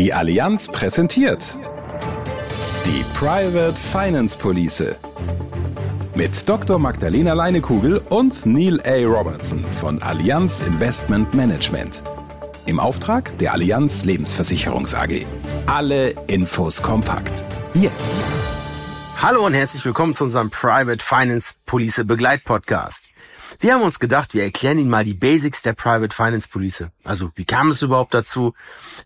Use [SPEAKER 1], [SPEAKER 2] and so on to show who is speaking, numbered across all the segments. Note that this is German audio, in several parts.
[SPEAKER 1] Die Allianz präsentiert die Private Finance Police mit Dr. Magdalena Leinekugel und Neil A. Robertson von Allianz Investment Management. Im Auftrag der Allianz Lebensversicherungs AG. Alle Infos kompakt. Jetzt.
[SPEAKER 2] Hallo und herzlich willkommen zu unserem Private Finance Police Begleitpodcast. Wir haben uns gedacht, wir erklären Ihnen mal die Basics der Private Finance Police. Also, wie kam es überhaupt dazu,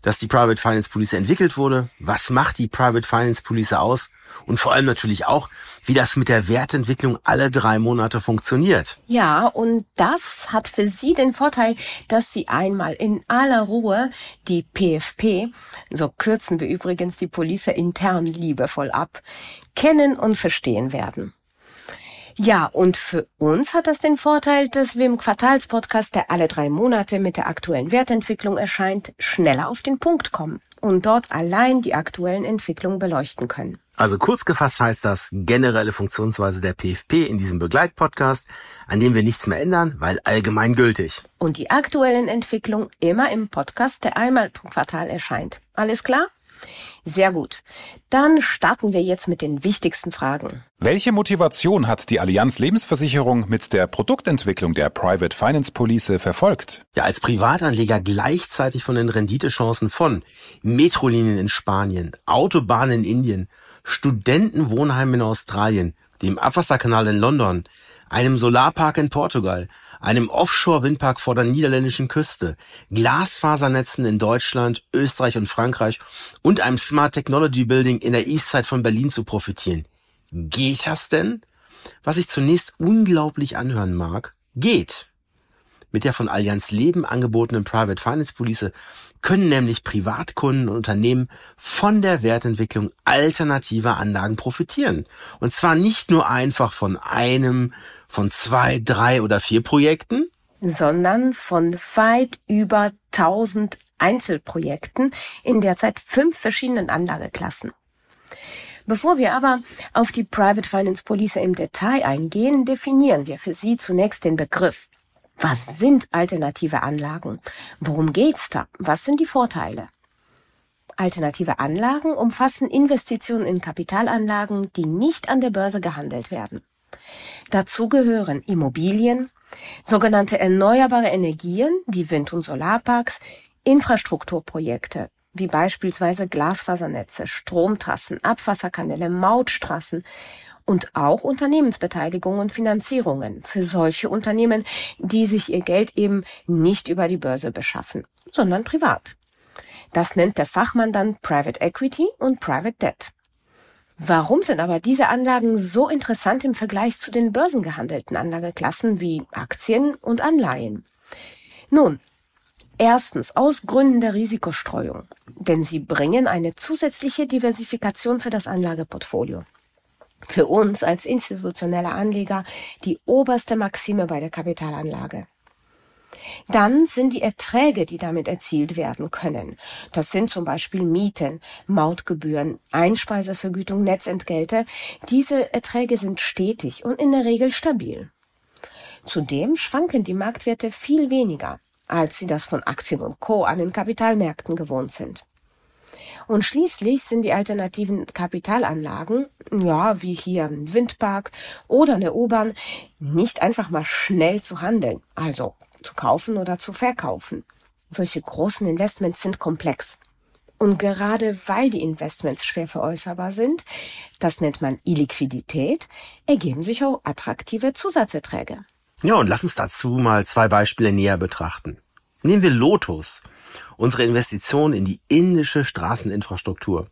[SPEAKER 2] dass die Private Finance Police entwickelt wurde? Was macht die Private Finance Police aus? Und vor allem natürlich auch, wie das mit der Wertentwicklung alle drei Monate funktioniert.
[SPEAKER 3] Ja, und das hat für Sie den Vorteil, dass Sie einmal in aller Ruhe die PFP, so kürzen wir übrigens die Police intern liebevoll ab, kennen und verstehen werden. Ja, und für uns hat das den Vorteil, dass wir im Quartalspodcast, der alle drei Monate mit der aktuellen Wertentwicklung erscheint, schneller auf den Punkt kommen und dort allein die aktuellen Entwicklungen beleuchten können.
[SPEAKER 2] Also kurz gefasst heißt das generelle Funktionsweise der PFP in diesem Begleitpodcast, an dem wir nichts mehr ändern, weil allgemein gültig.
[SPEAKER 3] Und die aktuellen Entwicklungen immer im Podcast, der einmal pro Quartal erscheint. Alles klar? Sehr gut. Dann starten wir jetzt mit den wichtigsten Fragen.
[SPEAKER 1] Welche Motivation hat die Allianz Lebensversicherung mit der Produktentwicklung der Private Finance Police verfolgt?
[SPEAKER 2] Ja, als Privatanleger gleichzeitig von den Renditechancen von Metrolinien in Spanien, Autobahnen in Indien, Studentenwohnheimen in Australien, dem Abwasserkanal in London, einem Solarpark in Portugal, einem Offshore-Windpark vor der niederländischen Küste, Glasfasernetzen in Deutschland, Österreich und Frankreich und einem Smart Technology Building in der Eastside von Berlin zu profitieren. Geht das denn? Was sich zunächst unglaublich anhören mag, geht. Mit der von Allianz Leben angebotenen Private Finance Police können nämlich Privatkunden und Unternehmen von der Wertentwicklung alternativer Anlagen profitieren. Und zwar nicht nur einfach von einem, von zwei, drei oder vier Projekten,
[SPEAKER 3] sondern von weit über 1000 Einzelprojekten in derzeit fünf verschiedenen Anlageklassen. Bevor wir aber auf die Private Finance Police im Detail eingehen, definieren wir für Sie zunächst den Begriff. Was sind alternative Anlagen? Worum geht's da? Was sind die Vorteile? Alternative Anlagen umfassen Investitionen in Kapitalanlagen, die nicht an der Börse gehandelt werden. Dazu gehören Immobilien, sogenannte erneuerbare Energien wie Wind- und Solarparks, Infrastrukturprojekte wie beispielsweise Glasfasernetze, Stromtrassen, Abwasserkanäle, Mautstraßen, und auch Unternehmensbeteiligungen und Finanzierungen für solche Unternehmen, die sich ihr Geld eben nicht über die Börse beschaffen, sondern privat. Das nennt der Fachmann dann Private Equity und Private Debt. Warum sind aber diese Anlagen so interessant im Vergleich zu den börsengehandelten Anlageklassen wie Aktien und Anleihen? Nun, erstens aus Gründen der Risikostreuung, denn sie bringen eine zusätzliche Diversifikation für das Anlageportfolio für uns als institutionelle Anleger die oberste Maxime bei der Kapitalanlage. Dann sind die Erträge, die damit erzielt werden können. Das sind zum Beispiel Mieten, Mautgebühren, Einspeisevergütung, Netzentgelte. Diese Erträge sind stetig und in der Regel stabil. Zudem schwanken die Marktwerte viel weniger, als sie das von Aktien und Co. an den Kapitalmärkten gewohnt sind. Und schließlich sind die alternativen Kapitalanlagen, ja, wie hier ein Windpark oder eine U-Bahn, nicht einfach mal schnell zu handeln, also zu kaufen oder zu verkaufen. Solche großen Investments sind komplex. Und gerade weil die Investments schwer veräußerbar sind, das nennt man Illiquidität, ergeben sich auch attraktive Zusatzerträge.
[SPEAKER 2] Ja, und lass uns dazu mal zwei Beispiele näher betrachten. Nehmen wir Lotus unsere Investition in die indische Straßeninfrastruktur.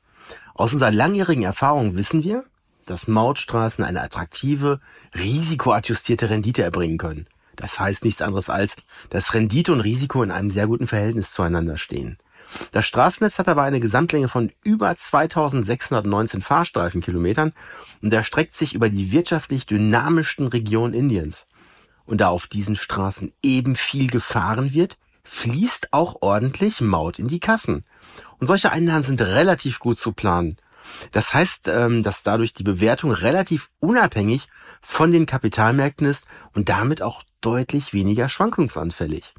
[SPEAKER 2] Aus unserer langjährigen Erfahrung wissen wir, dass Mautstraßen eine attraktive, risikoadjustierte Rendite erbringen können. Das heißt nichts anderes als, dass Rendite und Risiko in einem sehr guten Verhältnis zueinander stehen. Das Straßennetz hat aber eine Gesamtlänge von über 2619 Fahrstreifenkilometern und erstreckt sich über die wirtschaftlich dynamischsten Regionen Indiens. Und da auf diesen Straßen eben viel gefahren wird, fließt auch ordentlich Maut in die Kassen. Und solche Einnahmen sind relativ gut zu planen. Das heißt, ähm, dass dadurch die Bewertung relativ unabhängig von den Kapitalmärkten ist und damit auch deutlich weniger schwankungsanfällig.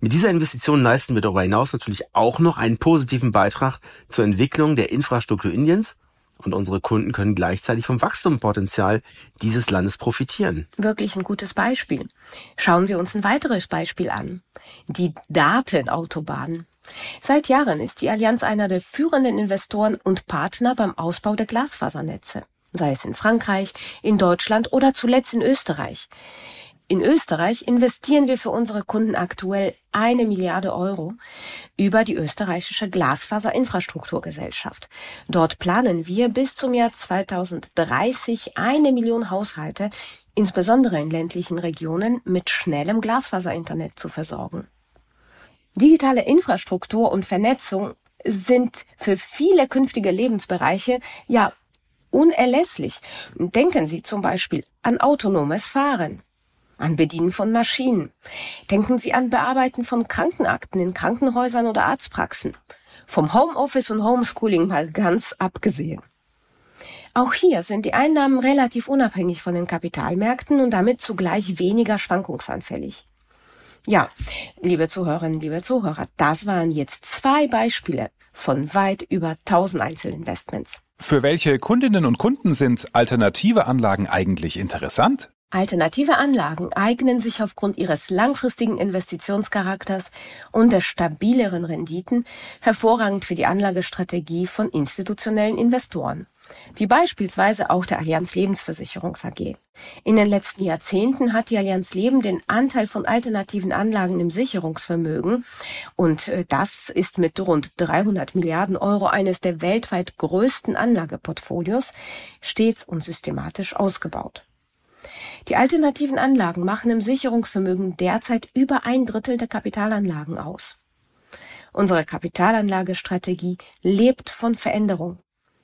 [SPEAKER 2] Mit dieser Investition leisten wir darüber hinaus natürlich auch noch einen positiven Beitrag zur Entwicklung der Infrastruktur Indiens und unsere Kunden können gleichzeitig vom Wachstumspotenzial dieses Landes profitieren.
[SPEAKER 3] Wirklich ein gutes Beispiel. Schauen wir uns ein weiteres Beispiel an. Die Datenautobahn. Seit Jahren ist die Allianz einer der führenden Investoren und Partner beim Ausbau der Glasfasernetze. Sei es in Frankreich, in Deutschland oder zuletzt in Österreich. In Österreich investieren wir für unsere Kunden aktuell eine Milliarde Euro über die österreichische Glasfaserinfrastrukturgesellschaft. Dort planen wir bis zum Jahr 2030 eine Million Haushalte, insbesondere in ländlichen Regionen, mit schnellem Glasfaserinternet zu versorgen. Digitale Infrastruktur und Vernetzung sind für viele künftige Lebensbereiche ja unerlässlich. Denken Sie zum Beispiel an autonomes Fahren an Bedienen von Maschinen. Denken Sie an Bearbeiten von Krankenakten in Krankenhäusern oder Arztpraxen. Vom Homeoffice und Homeschooling mal ganz abgesehen. Auch hier sind die Einnahmen relativ unabhängig von den Kapitalmärkten und damit zugleich weniger schwankungsanfällig. Ja, liebe Zuhörerinnen, liebe Zuhörer, das waren jetzt zwei Beispiele von weit über 1000 Einzelinvestments.
[SPEAKER 1] Für welche Kundinnen und Kunden sind alternative Anlagen eigentlich interessant?
[SPEAKER 3] Alternative Anlagen eignen sich aufgrund ihres langfristigen Investitionscharakters und der stabileren Renditen hervorragend für die Anlagestrategie von institutionellen Investoren, wie beispielsweise auch der Allianz Lebensversicherungs AG. In den letzten Jahrzehnten hat die Allianz Leben den Anteil von alternativen Anlagen im Sicherungsvermögen und äh, das ist mit rund 300 Milliarden Euro eines der weltweit größten Anlageportfolios stets und systematisch ausgebaut. Die alternativen Anlagen machen im Sicherungsvermögen derzeit über ein Drittel der Kapitalanlagen aus. Unsere Kapitalanlagestrategie lebt von Veränderung.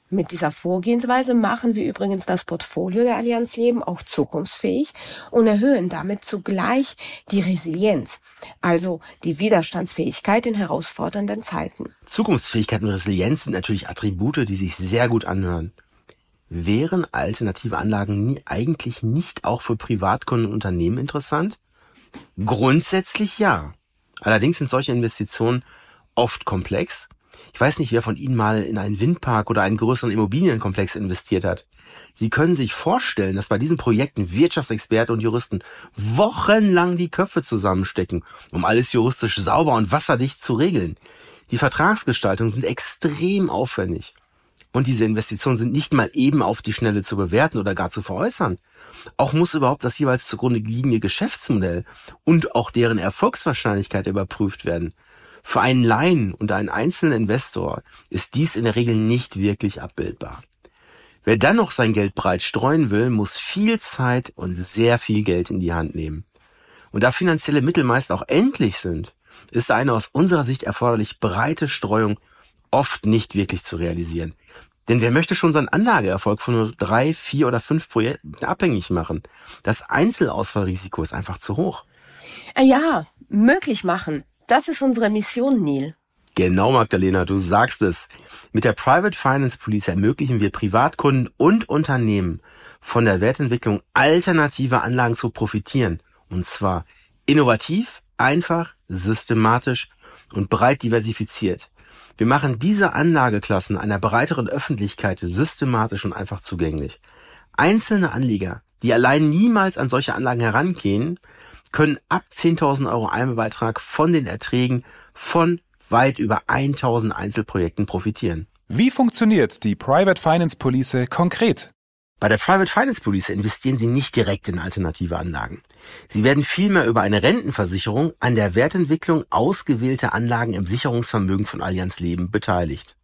[SPEAKER 3] Mit dieser Vorgehensweise machen wir übrigens das Portfolio der Allianz Leben auch zukunftsfähig und erhöhen damit zugleich die Resilienz, also die Widerstandsfähigkeit in herausfordernden Zeiten.
[SPEAKER 2] Zukunftsfähigkeit und Resilienz sind natürlich Attribute, die sich sehr gut anhören. Wären alternative Anlagen nie, eigentlich nicht auch für Privatkunden und Unternehmen interessant? Grundsätzlich ja. Allerdings sind solche Investitionen oft komplex. Ich weiß nicht, wer von Ihnen mal in einen Windpark oder einen größeren Immobilienkomplex investiert hat. Sie können sich vorstellen, dass bei diesen Projekten Wirtschaftsexperten und Juristen wochenlang die Köpfe zusammenstecken, um alles juristisch sauber und wasserdicht zu regeln. Die Vertragsgestaltungen sind extrem aufwendig. Und diese Investitionen sind nicht mal eben auf die Schnelle zu bewerten oder gar zu veräußern. Auch muss überhaupt das jeweils zugrunde liegende Geschäftsmodell und auch deren Erfolgswahrscheinlichkeit überprüft werden. Für einen Laien und einen einzelnen Investor ist dies in der Regel nicht wirklich abbildbar. Wer dann noch sein Geld breit streuen will, muss viel Zeit und sehr viel Geld in die Hand nehmen. Und da finanzielle Mittel meist auch endlich sind, ist eine aus unserer Sicht erforderlich breite Streuung oft nicht wirklich zu realisieren. Denn wer möchte schon seinen Anlageerfolg von nur drei, vier oder fünf Projekten abhängig machen? Das Einzelausfallrisiko ist einfach zu hoch.
[SPEAKER 3] Äh, ja, möglich machen. Das ist unsere Mission, Neil.
[SPEAKER 2] Genau, Magdalena, du sagst es. Mit der Private Finance Police ermöglichen wir Privatkunden und Unternehmen von der Wertentwicklung alternativer Anlagen zu profitieren. Und zwar innovativ, einfach, systematisch und breit diversifiziert. Wir machen diese Anlageklassen einer breiteren Öffentlichkeit systematisch und einfach zugänglich. Einzelne Anleger, die allein niemals an solche Anlagen herangehen, können ab 10.000 Euro Einmalbeitrag von den Erträgen von weit über 1.000 Einzelprojekten profitieren.
[SPEAKER 1] Wie funktioniert die Private Finance Police konkret?
[SPEAKER 2] Bei der Private Finance Police investieren Sie nicht direkt in alternative Anlagen. Sie werden vielmehr über eine Rentenversicherung an der Wertentwicklung ausgewählter Anlagen im Sicherungsvermögen von Allianz Leben beteiligt.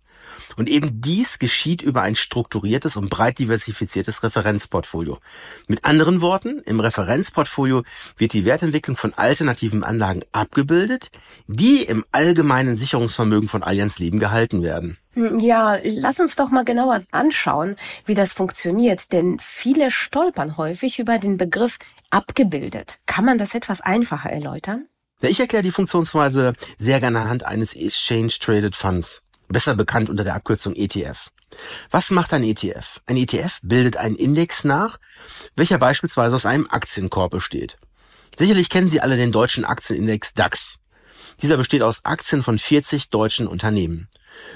[SPEAKER 2] Und eben dies geschieht über ein strukturiertes und breit diversifiziertes Referenzportfolio. Mit anderen Worten, im Referenzportfolio wird die Wertentwicklung von alternativen Anlagen abgebildet, die im allgemeinen Sicherungsvermögen von Allianz Leben gehalten werden.
[SPEAKER 3] Hm, ja, lass uns doch mal genauer anschauen, wie das funktioniert, denn viele stolpern häufig über den Begriff abgebildet. Kann man das etwas einfacher erläutern?
[SPEAKER 2] Ja, ich erkläre die Funktionsweise sehr gerne anhand eines Exchange Traded Funds besser bekannt unter der Abkürzung ETF. Was macht ein ETF? Ein ETF bildet einen Index nach, welcher beispielsweise aus einem Aktienkorb besteht. Sicherlich kennen Sie alle den deutschen Aktienindex DAX. Dieser besteht aus Aktien von 40 deutschen Unternehmen.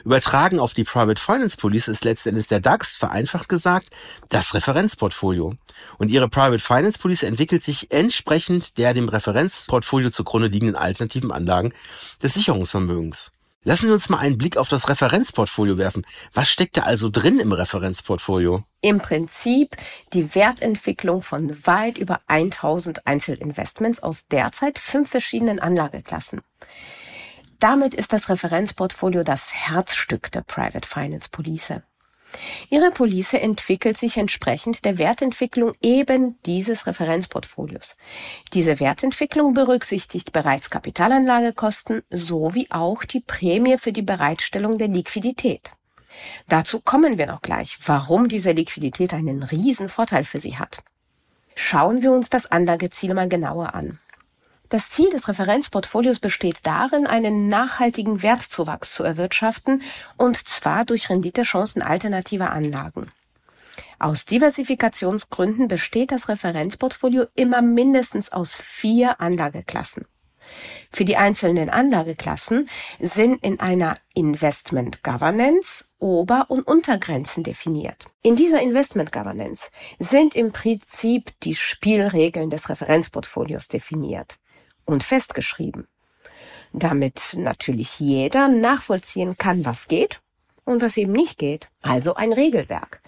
[SPEAKER 2] Übertragen auf die Private Finance Police ist letztendlich der DAX, vereinfacht gesagt, das Referenzportfolio. Und ihre Private Finance Police entwickelt sich entsprechend der dem Referenzportfolio zugrunde liegenden alternativen Anlagen des Sicherungsvermögens. Lassen wir uns mal einen Blick auf das Referenzportfolio werfen. Was steckt da also drin im Referenzportfolio?
[SPEAKER 3] Im Prinzip die Wertentwicklung von weit über 1000 Einzelinvestments aus derzeit fünf verschiedenen Anlageklassen. Damit ist das Referenzportfolio das Herzstück der Private Finance Police. Ihre Police entwickelt sich entsprechend der Wertentwicklung eben dieses Referenzportfolios. Diese Wertentwicklung berücksichtigt bereits Kapitalanlagekosten sowie auch die Prämie für die Bereitstellung der Liquidität. Dazu kommen wir noch gleich, warum diese Liquidität einen riesen Vorteil für Sie hat. Schauen wir uns das Anlageziel mal genauer an. Das Ziel des Referenzportfolios besteht darin, einen nachhaltigen Wertzuwachs zu erwirtschaften, und zwar durch Renditechancen alternativer Anlagen. Aus Diversifikationsgründen besteht das Referenzportfolio immer mindestens aus vier Anlageklassen. Für die einzelnen Anlageklassen sind in einer Investment Governance Ober- und Untergrenzen definiert. In dieser Investment Governance sind im Prinzip die Spielregeln des Referenzportfolios definiert und festgeschrieben, damit natürlich jeder nachvollziehen kann, was geht und was eben nicht geht. Also ein Regelwerk.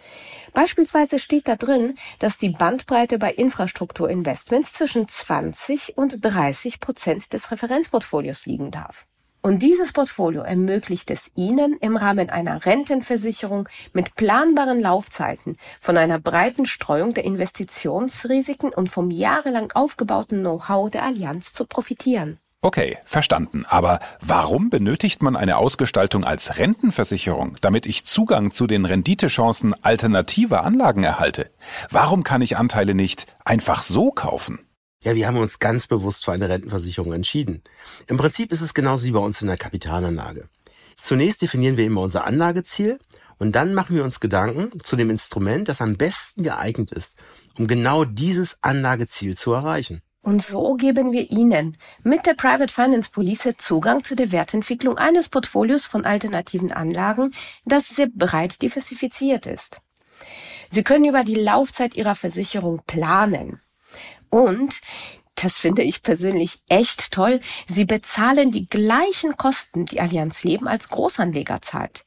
[SPEAKER 3] Beispielsweise steht da drin, dass die Bandbreite bei Infrastrukturinvestments zwischen 20 und 30 Prozent des Referenzportfolios liegen darf. Und dieses Portfolio ermöglicht es Ihnen im Rahmen einer Rentenversicherung mit planbaren Laufzeiten von einer breiten Streuung der Investitionsrisiken und vom jahrelang aufgebauten Know-how der Allianz zu profitieren.
[SPEAKER 1] Okay, verstanden. Aber warum benötigt man eine Ausgestaltung als Rentenversicherung, damit ich Zugang zu den Renditechancen alternativer Anlagen erhalte? Warum kann ich Anteile nicht einfach so kaufen?
[SPEAKER 2] Ja, wir haben uns ganz bewusst für eine Rentenversicherung entschieden. Im Prinzip ist es genauso wie bei uns in der Kapitalanlage. Zunächst definieren wir immer unser Anlageziel und dann machen wir uns Gedanken zu dem Instrument, das am besten geeignet ist, um genau dieses Anlageziel zu erreichen.
[SPEAKER 3] Und so geben wir Ihnen mit der Private Finance Police Zugang zu der Wertentwicklung eines Portfolios von alternativen Anlagen, das sehr breit diversifiziert ist. Sie können über die Laufzeit Ihrer Versicherung planen. Und das finde ich persönlich echt toll. Sie bezahlen die gleichen Kosten, die Allianz Leben als Großanleger zahlt.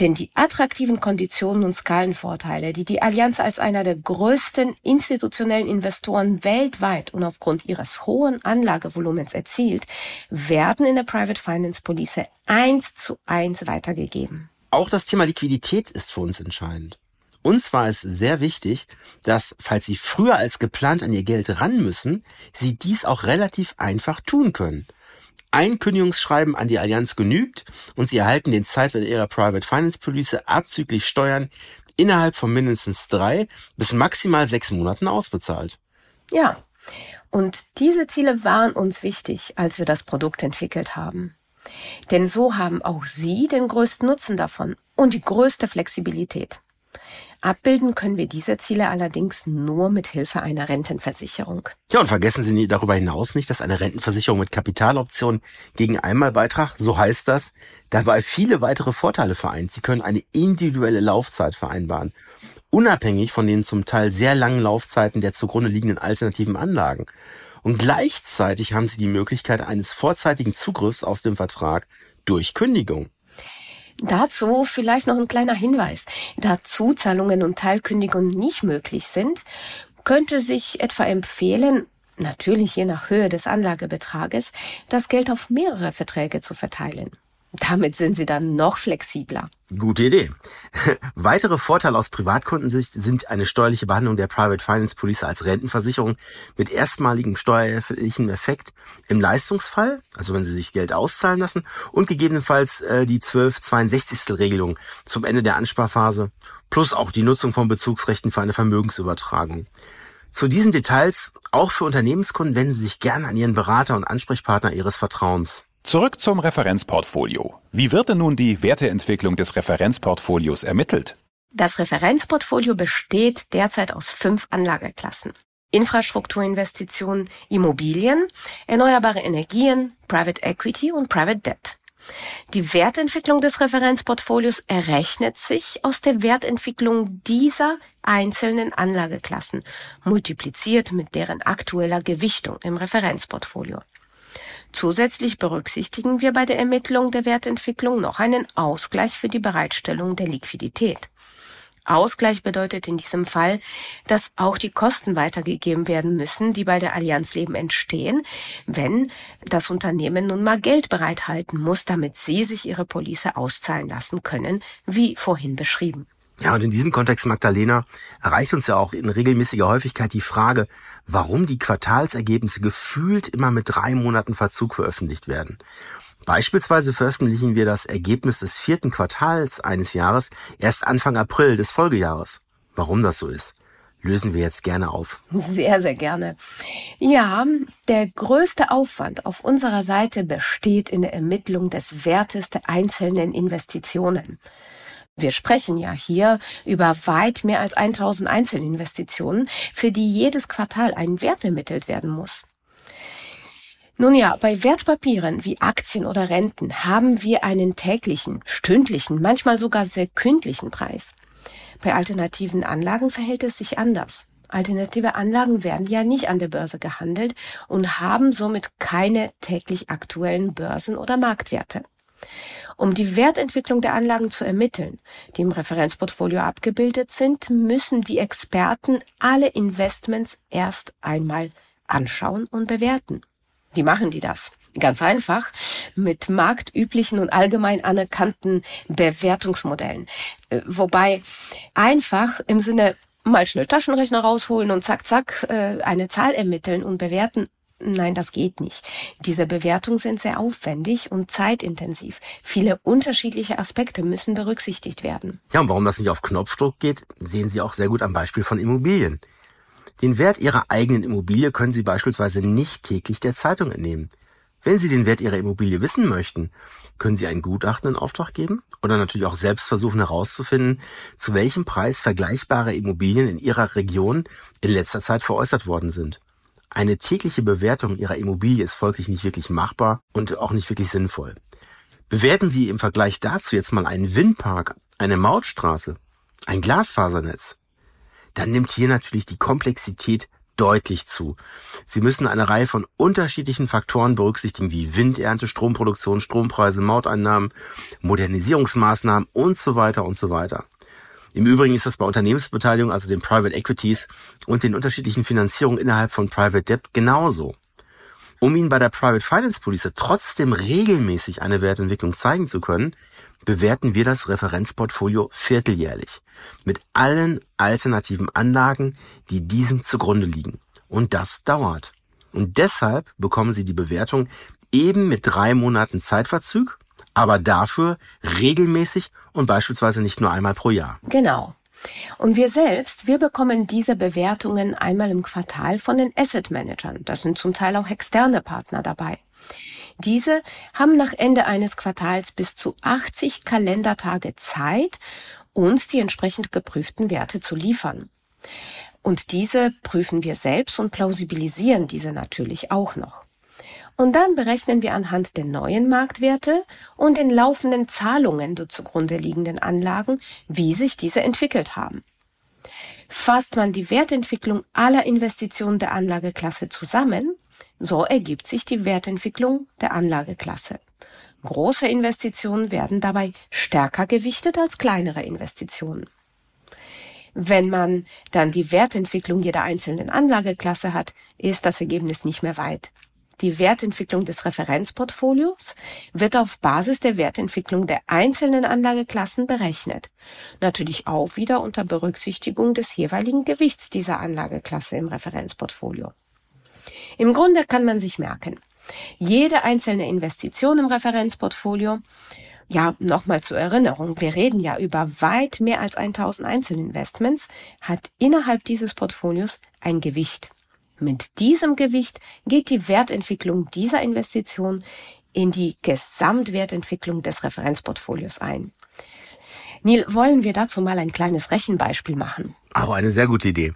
[SPEAKER 3] Denn die attraktiven Konditionen und Skalenvorteile, die die Allianz als einer der größten institutionellen Investoren weltweit und aufgrund ihres hohen Anlagevolumens erzielt, werden in der Private Finance Police eins zu eins weitergegeben.
[SPEAKER 2] Auch das Thema Liquidität ist für uns entscheidend. Uns war es sehr wichtig, dass, falls Sie früher als geplant an Ihr Geld ran müssen, Sie dies auch relativ einfach tun können. Ein Kündigungsschreiben an die Allianz genügt und Sie erhalten den Zeitwert Ihrer Private Finance Police abzüglich Steuern innerhalb von mindestens drei bis maximal sechs Monaten ausbezahlt.
[SPEAKER 3] Ja, und diese Ziele waren uns wichtig, als wir das Produkt entwickelt haben. Denn so haben auch Sie den größten Nutzen davon und die größte Flexibilität. Abbilden können wir diese Ziele allerdings nur mit Hilfe einer Rentenversicherung.
[SPEAKER 2] Ja, und vergessen Sie darüber hinaus nicht, dass eine Rentenversicherung mit Kapitaloption gegen Einmalbeitrag, so heißt das, dabei viele weitere Vorteile vereint. Sie können eine individuelle Laufzeit vereinbaren, unabhängig von den zum Teil sehr langen Laufzeiten der zugrunde liegenden alternativen Anlagen. Und gleichzeitig haben Sie die Möglichkeit eines vorzeitigen Zugriffs auf den Vertrag durch Kündigung.
[SPEAKER 3] Dazu vielleicht noch ein kleiner Hinweis. Da Zuzahlungen und Teilkündigungen nicht möglich sind, könnte sich etwa empfehlen, natürlich je nach Höhe des Anlagebetrages, das Geld auf mehrere Verträge zu verteilen. Damit sind sie dann noch flexibler.
[SPEAKER 2] Gute Idee. Weitere Vorteile aus Privatkundensicht sind eine steuerliche Behandlung der Private Finance Police als Rentenversicherung mit erstmaligem steuerlichen Effekt im Leistungsfall, also wenn Sie sich Geld auszahlen lassen, und gegebenenfalls äh, die 1262. Regelung zum Ende der Ansparphase, plus auch die Nutzung von Bezugsrechten für eine Vermögensübertragung. Zu diesen Details, auch für Unternehmenskunden, wenden Sie sich gerne an Ihren Berater und Ansprechpartner Ihres Vertrauens.
[SPEAKER 1] Zurück zum Referenzportfolio. Wie wird denn nun die Werteentwicklung des Referenzportfolios ermittelt?
[SPEAKER 3] Das Referenzportfolio besteht derzeit aus fünf Anlageklassen. Infrastrukturinvestitionen, Immobilien, erneuerbare Energien, Private Equity und Private Debt. Die Wertentwicklung des Referenzportfolios errechnet sich aus der Wertentwicklung dieser einzelnen Anlageklassen, multipliziert mit deren aktueller Gewichtung im Referenzportfolio. Zusätzlich berücksichtigen wir bei der Ermittlung der Wertentwicklung noch einen Ausgleich für die Bereitstellung der Liquidität. Ausgleich bedeutet in diesem Fall, dass auch die Kosten weitergegeben werden müssen, die bei der Allianz Leben entstehen, wenn das Unternehmen nun mal Geld bereithalten muss, damit sie sich ihre Police auszahlen lassen können, wie vorhin beschrieben.
[SPEAKER 2] Ja, und in diesem Kontext, Magdalena, erreicht uns ja auch in regelmäßiger Häufigkeit die Frage, warum die Quartalsergebnisse gefühlt immer mit drei Monaten Verzug veröffentlicht werden. Beispielsweise veröffentlichen wir das Ergebnis des vierten Quartals eines Jahres erst Anfang April des Folgejahres. Warum das so ist, lösen wir jetzt gerne auf.
[SPEAKER 3] Sehr, sehr gerne. Ja, der größte Aufwand auf unserer Seite besteht in der Ermittlung des Wertes der einzelnen Investitionen. Wir sprechen ja hier über weit mehr als 1000 Einzelinvestitionen, für die jedes Quartal ein Wert ermittelt werden muss. Nun ja, bei Wertpapieren wie Aktien oder Renten haben wir einen täglichen, stündlichen, manchmal sogar sekündlichen Preis. Bei alternativen Anlagen verhält es sich anders. Alternative Anlagen werden ja nicht an der Börse gehandelt und haben somit keine täglich aktuellen Börsen- oder Marktwerte. Um die Wertentwicklung der Anlagen zu ermitteln, die im Referenzportfolio abgebildet sind, müssen die Experten alle Investments erst einmal anschauen und bewerten. Wie machen die das? Ganz einfach mit marktüblichen und allgemein anerkannten Bewertungsmodellen. Äh, wobei einfach im Sinne mal schnell Taschenrechner rausholen und zack, zack, äh, eine Zahl ermitteln und bewerten Nein, das geht nicht. Diese Bewertungen sind sehr aufwendig und zeitintensiv. Viele unterschiedliche Aspekte müssen berücksichtigt werden.
[SPEAKER 2] Ja, und warum das nicht auf Knopfdruck geht, sehen Sie auch sehr gut am Beispiel von Immobilien. Den Wert Ihrer eigenen Immobilie können Sie beispielsweise nicht täglich der Zeitung entnehmen. Wenn Sie den Wert Ihrer Immobilie wissen möchten, können Sie einen Gutachten in Auftrag geben oder natürlich auch selbst versuchen herauszufinden, zu welchem Preis vergleichbare Immobilien in Ihrer Region in letzter Zeit veräußert worden sind. Eine tägliche Bewertung Ihrer Immobilie ist folglich nicht wirklich machbar und auch nicht wirklich sinnvoll. Bewerten Sie im Vergleich dazu jetzt mal einen Windpark, eine Mautstraße, ein Glasfasernetz. Dann nimmt hier natürlich die Komplexität deutlich zu. Sie müssen eine Reihe von unterschiedlichen Faktoren berücksichtigen, wie Windernte, Stromproduktion, Strompreise, Mauteinnahmen, Modernisierungsmaßnahmen und so weiter und so weiter. Im Übrigen ist das bei Unternehmensbeteiligung, also den Private Equities und den unterschiedlichen Finanzierungen innerhalb von Private Debt genauso. Um Ihnen bei der Private Finance Police trotzdem regelmäßig eine Wertentwicklung zeigen zu können, bewerten wir das Referenzportfolio vierteljährlich mit allen alternativen Anlagen, die diesem zugrunde liegen. Und das dauert. Und deshalb bekommen Sie die Bewertung eben mit drei Monaten Zeitverzug aber dafür regelmäßig und beispielsweise nicht nur einmal pro Jahr.
[SPEAKER 3] Genau. Und wir selbst, wir bekommen diese Bewertungen einmal im Quartal von den Asset Managern. Das sind zum Teil auch externe Partner dabei. Diese haben nach Ende eines Quartals bis zu 80 Kalendertage Zeit, uns die entsprechend geprüften Werte zu liefern. Und diese prüfen wir selbst und plausibilisieren diese natürlich auch noch. Und dann berechnen wir anhand der neuen Marktwerte und den laufenden Zahlungen der zugrunde liegenden Anlagen, wie sich diese entwickelt haben. Fasst man die Wertentwicklung aller Investitionen der Anlageklasse zusammen, so ergibt sich die Wertentwicklung der Anlageklasse. Große Investitionen werden dabei stärker gewichtet als kleinere Investitionen. Wenn man dann die Wertentwicklung jeder einzelnen Anlageklasse hat, ist das Ergebnis nicht mehr weit. Die Wertentwicklung des Referenzportfolios wird auf Basis der Wertentwicklung der einzelnen Anlageklassen berechnet. Natürlich auch wieder unter Berücksichtigung des jeweiligen Gewichts dieser Anlageklasse im Referenzportfolio. Im Grunde kann man sich merken, jede einzelne Investition im Referenzportfolio ja, nochmal zur Erinnerung, wir reden ja über weit mehr als 1000 Einzelinvestments, hat innerhalb dieses Portfolios ein Gewicht. Mit diesem Gewicht geht die Wertentwicklung dieser Investition in die Gesamtwertentwicklung des Referenzportfolios ein. Neil, wollen wir dazu mal ein kleines Rechenbeispiel machen?
[SPEAKER 2] Auch eine sehr gute Idee.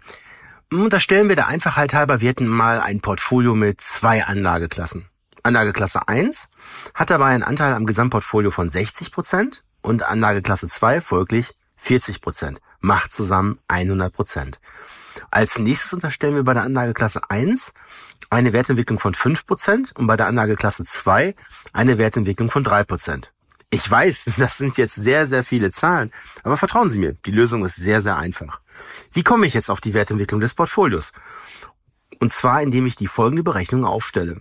[SPEAKER 2] Unterstellen wir der Einfachheit halber, wir hätten mal ein Portfolio mit zwei Anlageklassen. Anlageklasse 1 hat dabei einen Anteil am Gesamtportfolio von 60 Prozent und Anlageklasse 2 folglich 40 Prozent. Macht zusammen 100 Prozent. Als nächstes unterstellen wir bei der Anlageklasse 1 eine Wertentwicklung von 5 Prozent und bei der Anlageklasse 2 eine Wertentwicklung von 3 Prozent. Ich weiß, das sind jetzt sehr, sehr viele Zahlen, aber vertrauen Sie mir, die Lösung ist sehr, sehr einfach. Wie komme ich jetzt auf die Wertentwicklung des Portfolios? Und zwar, indem ich die folgende Berechnung aufstelle.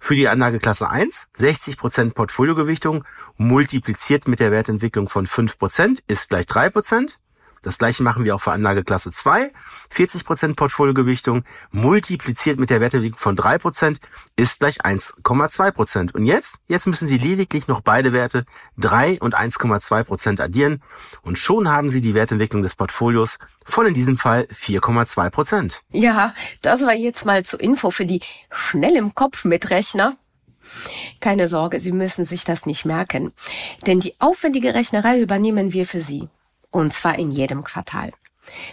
[SPEAKER 2] Für die Anlageklasse 1 60% Portfoliogewichtung multipliziert mit der Wertentwicklung von 5% ist gleich 3%. Das gleiche machen wir auch für Anlageklasse 2. 40% Portfoliogewichtung multipliziert mit der Wertentwicklung von 3% ist gleich 1,2%. Und jetzt? Jetzt müssen Sie lediglich noch beide Werte 3 und 1,2% addieren und schon haben Sie die Wertentwicklung des Portfolios von in diesem Fall 4,2%.
[SPEAKER 3] Ja, das war jetzt mal zur Info für die schnell im Kopf Mitrechner. Keine Sorge, Sie müssen sich das nicht merken, denn die aufwendige Rechnerei übernehmen wir für Sie. Und zwar in jedem Quartal.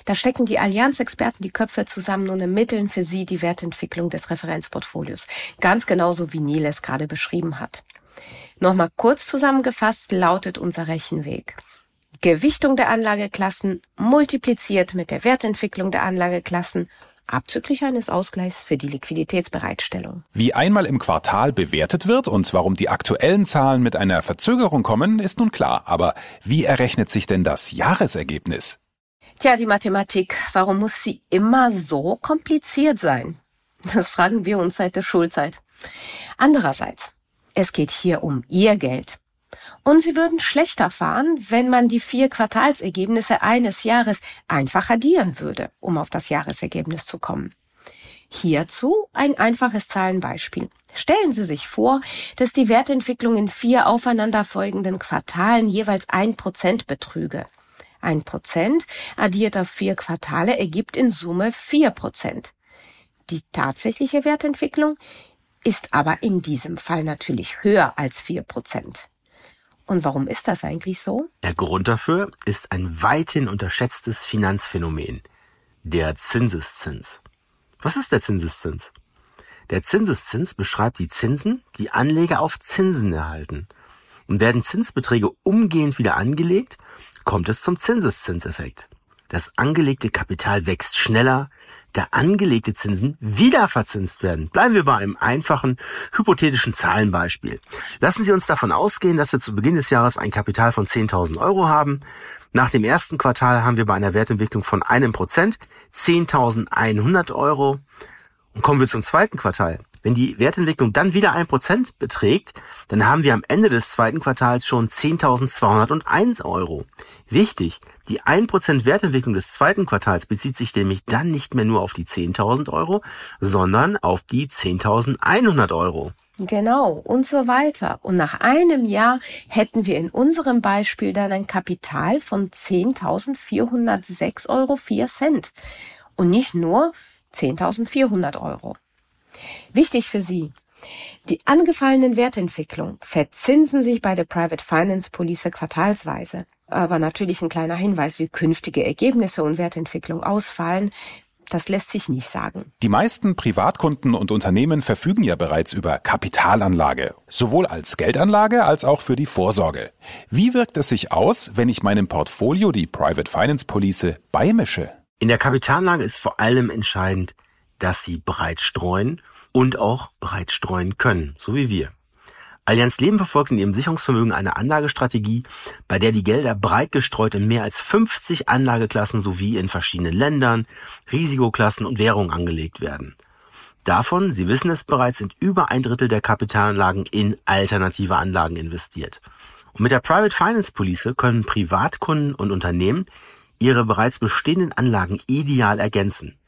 [SPEAKER 3] Da stecken die Allianz-Experten die Köpfe zusammen und ermitteln für sie die Wertentwicklung des Referenzportfolios. Ganz genauso wie Neil es gerade beschrieben hat. Nochmal kurz zusammengefasst lautet unser Rechenweg. Gewichtung der Anlageklassen multipliziert mit der Wertentwicklung der Anlageklassen abzüglich eines Ausgleichs für die Liquiditätsbereitstellung.
[SPEAKER 1] Wie einmal im Quartal bewertet wird und warum die aktuellen Zahlen mit einer Verzögerung kommen, ist nun klar. Aber wie errechnet sich denn das Jahresergebnis?
[SPEAKER 3] Tja, die Mathematik, warum muss sie immer so kompliziert sein? Das fragen wir uns seit der Schulzeit. Andererseits, es geht hier um Ihr Geld. Und Sie würden schlechter fahren, wenn man die vier Quartalsergebnisse eines Jahres einfach addieren würde, um auf das Jahresergebnis zu kommen. Hierzu ein einfaches Zahlenbeispiel. Stellen Sie sich vor, dass die Wertentwicklung in vier aufeinanderfolgenden Quartalen jeweils ein Prozent betrüge. Ein Prozent addiert auf vier Quartale ergibt in Summe vier Prozent. Die tatsächliche Wertentwicklung ist aber in diesem Fall natürlich höher als vier Prozent. Und warum ist das eigentlich so?
[SPEAKER 2] Der Grund dafür ist ein weithin unterschätztes Finanzphänomen, der Zinseszins. Was ist der Zinseszins? Der Zinseszins beschreibt die Zinsen, die Anleger auf Zinsen erhalten. Und werden Zinsbeträge umgehend wieder angelegt, kommt es zum Zinseszinseffekt. Das angelegte Kapital wächst schneller, da angelegte Zinsen wieder verzinst werden. Bleiben wir bei einem einfachen, hypothetischen Zahlenbeispiel. Lassen Sie uns davon ausgehen, dass wir zu Beginn des Jahres ein Kapital von 10.000 Euro haben. Nach dem ersten Quartal haben wir bei einer Wertentwicklung von einem Prozent 10.100 Euro. Und kommen wir zum zweiten Quartal. Wenn die Wertentwicklung dann wieder ein Prozent beträgt, dann haben wir am Ende des zweiten Quartals schon 10.201 Euro. Wichtig, die 1% Wertentwicklung des zweiten Quartals bezieht sich nämlich dann nicht mehr nur auf die 10.000 Euro, sondern auf die 10.100 Euro.
[SPEAKER 3] Genau, und so weiter. Und nach einem Jahr hätten wir in unserem Beispiel dann ein Kapital von 10.406 Euro 4 Cent. Und nicht nur 10.400 Euro. Wichtig für Sie. Die angefallenen Wertentwicklungen verzinsen sich bei der Private Finance Police quartalsweise. Aber natürlich ein kleiner Hinweis, wie künftige Ergebnisse und Wertentwicklung ausfallen, das lässt sich nicht sagen.
[SPEAKER 1] Die meisten Privatkunden und Unternehmen verfügen ja bereits über Kapitalanlage, sowohl als Geldanlage als auch für die Vorsorge. Wie wirkt es sich aus, wenn ich meinem Portfolio die Private Finance Police beimische?
[SPEAKER 2] In der Kapitalanlage ist vor allem entscheidend, dass sie breit streuen und auch breit streuen können, so wie wir. Allianz Leben verfolgt in ihrem Sicherungsvermögen eine Anlagestrategie, bei der die Gelder breit gestreut in mehr als 50 Anlageklassen sowie in verschiedenen Ländern, Risikoklassen und Währungen angelegt werden. Davon, Sie wissen es bereits, sind über ein Drittel der Kapitalanlagen in alternative Anlagen investiert. Und mit der Private Finance Police können Privatkunden und Unternehmen ihre bereits bestehenden Anlagen ideal ergänzen.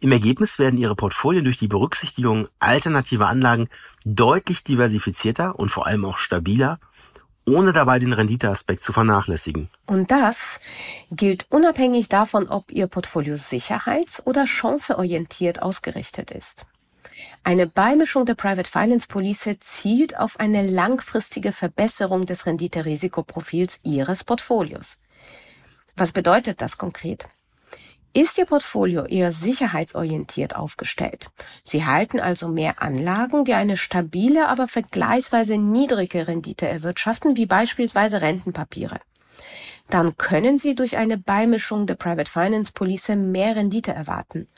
[SPEAKER 2] Im Ergebnis werden ihre Portfolien durch die Berücksichtigung alternativer Anlagen deutlich diversifizierter und vor allem auch stabiler, ohne dabei den Renditeaspekt zu vernachlässigen.
[SPEAKER 3] Und das gilt unabhängig davon, ob Ihr Portfolio sicherheits- oder chanceorientiert ausgerichtet ist. Eine Beimischung der Private Finance Police zielt auf eine langfristige Verbesserung des Rendite-Risikoprofils Ihres Portfolios. Was bedeutet das konkret? Ist Ihr Portfolio eher sicherheitsorientiert aufgestellt? Sie halten also mehr Anlagen, die eine stabile, aber vergleichsweise niedrige Rendite erwirtschaften, wie beispielsweise Rentenpapiere. Dann können Sie durch eine Beimischung der Private Finance Police mehr Rendite erwarten.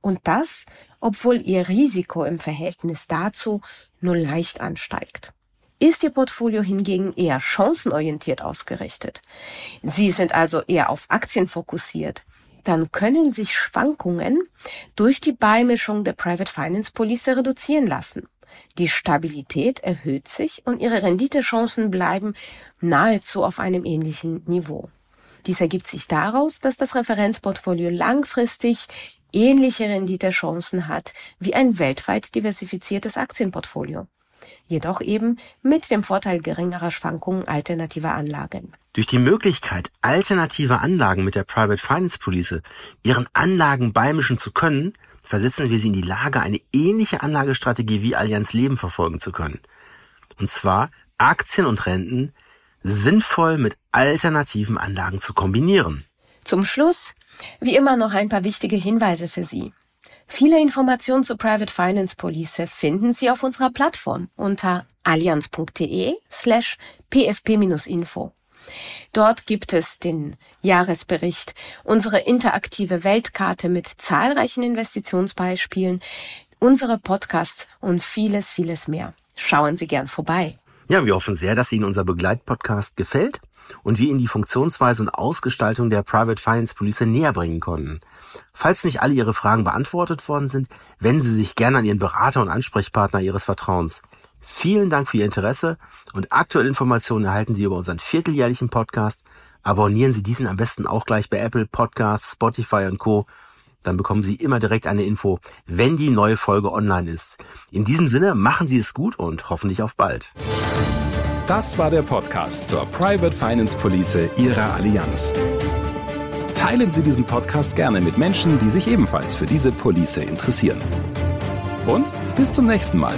[SPEAKER 3] Und das, obwohl Ihr Risiko im Verhältnis dazu nur leicht ansteigt. Ist Ihr Portfolio hingegen eher chancenorientiert ausgerichtet? Sie sind also eher auf Aktien fokussiert, dann können sich Schwankungen durch die Beimischung der Private Finance Police reduzieren lassen. Die Stabilität erhöht sich und ihre Renditechancen bleiben nahezu auf einem ähnlichen Niveau. Dies ergibt sich daraus, dass das Referenzportfolio langfristig ähnliche Renditechancen hat wie ein weltweit diversifiziertes Aktienportfolio jedoch eben mit dem Vorteil geringerer Schwankungen alternativer Anlagen.
[SPEAKER 2] Durch die Möglichkeit, alternative Anlagen mit der Private Finance Police ihren Anlagen beimischen zu können, versetzen wir sie in die Lage, eine ähnliche Anlagestrategie wie Allianz Leben verfolgen zu können. Und zwar Aktien und Renten sinnvoll mit alternativen Anlagen zu kombinieren.
[SPEAKER 3] Zum Schluss, wie immer noch ein paar wichtige Hinweise für Sie. Viele Informationen zur Private Finance Police finden Sie auf unserer Plattform unter allianz.de slash pfp-info. Dort gibt es den Jahresbericht, unsere interaktive Weltkarte mit zahlreichen Investitionsbeispielen, unsere Podcasts und vieles, vieles mehr. Schauen Sie gern vorbei.
[SPEAKER 2] Ja, wir hoffen sehr, dass Ihnen unser Begleitpodcast gefällt und wir Ihnen die Funktionsweise und Ausgestaltung der Private Finance Police näher bringen konnten. Falls nicht alle Ihre Fragen beantwortet worden sind, wenden Sie sich gerne an Ihren Berater und Ansprechpartner Ihres Vertrauens. Vielen Dank für Ihr Interesse und aktuelle Informationen erhalten Sie über unseren vierteljährlichen Podcast. Abonnieren Sie diesen am besten auch gleich bei Apple Podcasts, Spotify und Co. Dann bekommen Sie immer direkt eine Info, wenn die neue Folge online ist. In diesem Sinne, machen Sie es gut und hoffentlich auf bald.
[SPEAKER 1] Das war der Podcast zur Private Finance Police Ihrer Allianz. Teilen Sie diesen Podcast gerne mit Menschen, die sich ebenfalls für diese Police interessieren. Und bis zum nächsten Mal.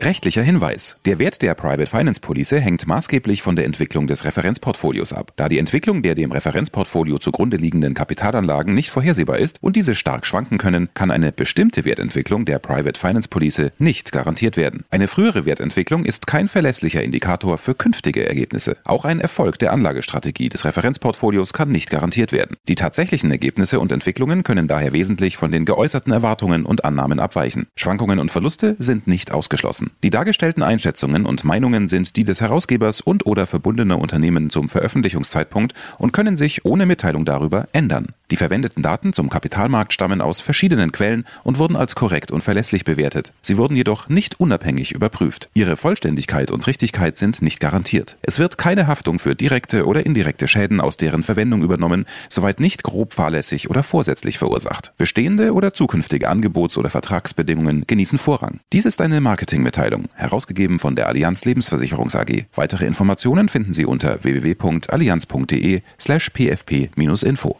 [SPEAKER 1] Rechtlicher Hinweis. Der Wert der Private Finance Police hängt maßgeblich von der Entwicklung des Referenzportfolios ab. Da die Entwicklung der dem Referenzportfolio zugrunde liegenden Kapitalanlagen nicht vorhersehbar ist und diese stark schwanken können, kann eine bestimmte Wertentwicklung der Private Finance Police nicht garantiert werden. Eine frühere Wertentwicklung ist kein verlässlicher Indikator für künftige Ergebnisse. Auch ein Erfolg der Anlagestrategie des Referenzportfolios kann nicht garantiert werden. Die tatsächlichen Ergebnisse und Entwicklungen können daher wesentlich von den geäußerten Erwartungen und Annahmen abweichen. Schwankungen und Verluste sind nicht ausgeschlossen. Die dargestellten Einschätzungen und Meinungen sind die des Herausgebers und oder verbundener Unternehmen zum Veröffentlichungszeitpunkt und können sich ohne Mitteilung darüber ändern. Die verwendeten Daten zum Kapitalmarkt stammen aus verschiedenen Quellen und wurden als korrekt und verlässlich bewertet. Sie wurden jedoch nicht unabhängig überprüft. Ihre Vollständigkeit und Richtigkeit sind nicht garantiert. Es wird keine Haftung für direkte oder indirekte Schäden aus deren Verwendung übernommen, soweit nicht grob fahrlässig oder vorsätzlich verursacht. Bestehende oder zukünftige Angebots- oder Vertragsbedingungen genießen Vorrang. Dies ist eine Marketingmitteilung, herausgegeben von der Allianz Lebensversicherungs AG. Weitere Informationen finden Sie unter www.allianz.de slash pfp-info.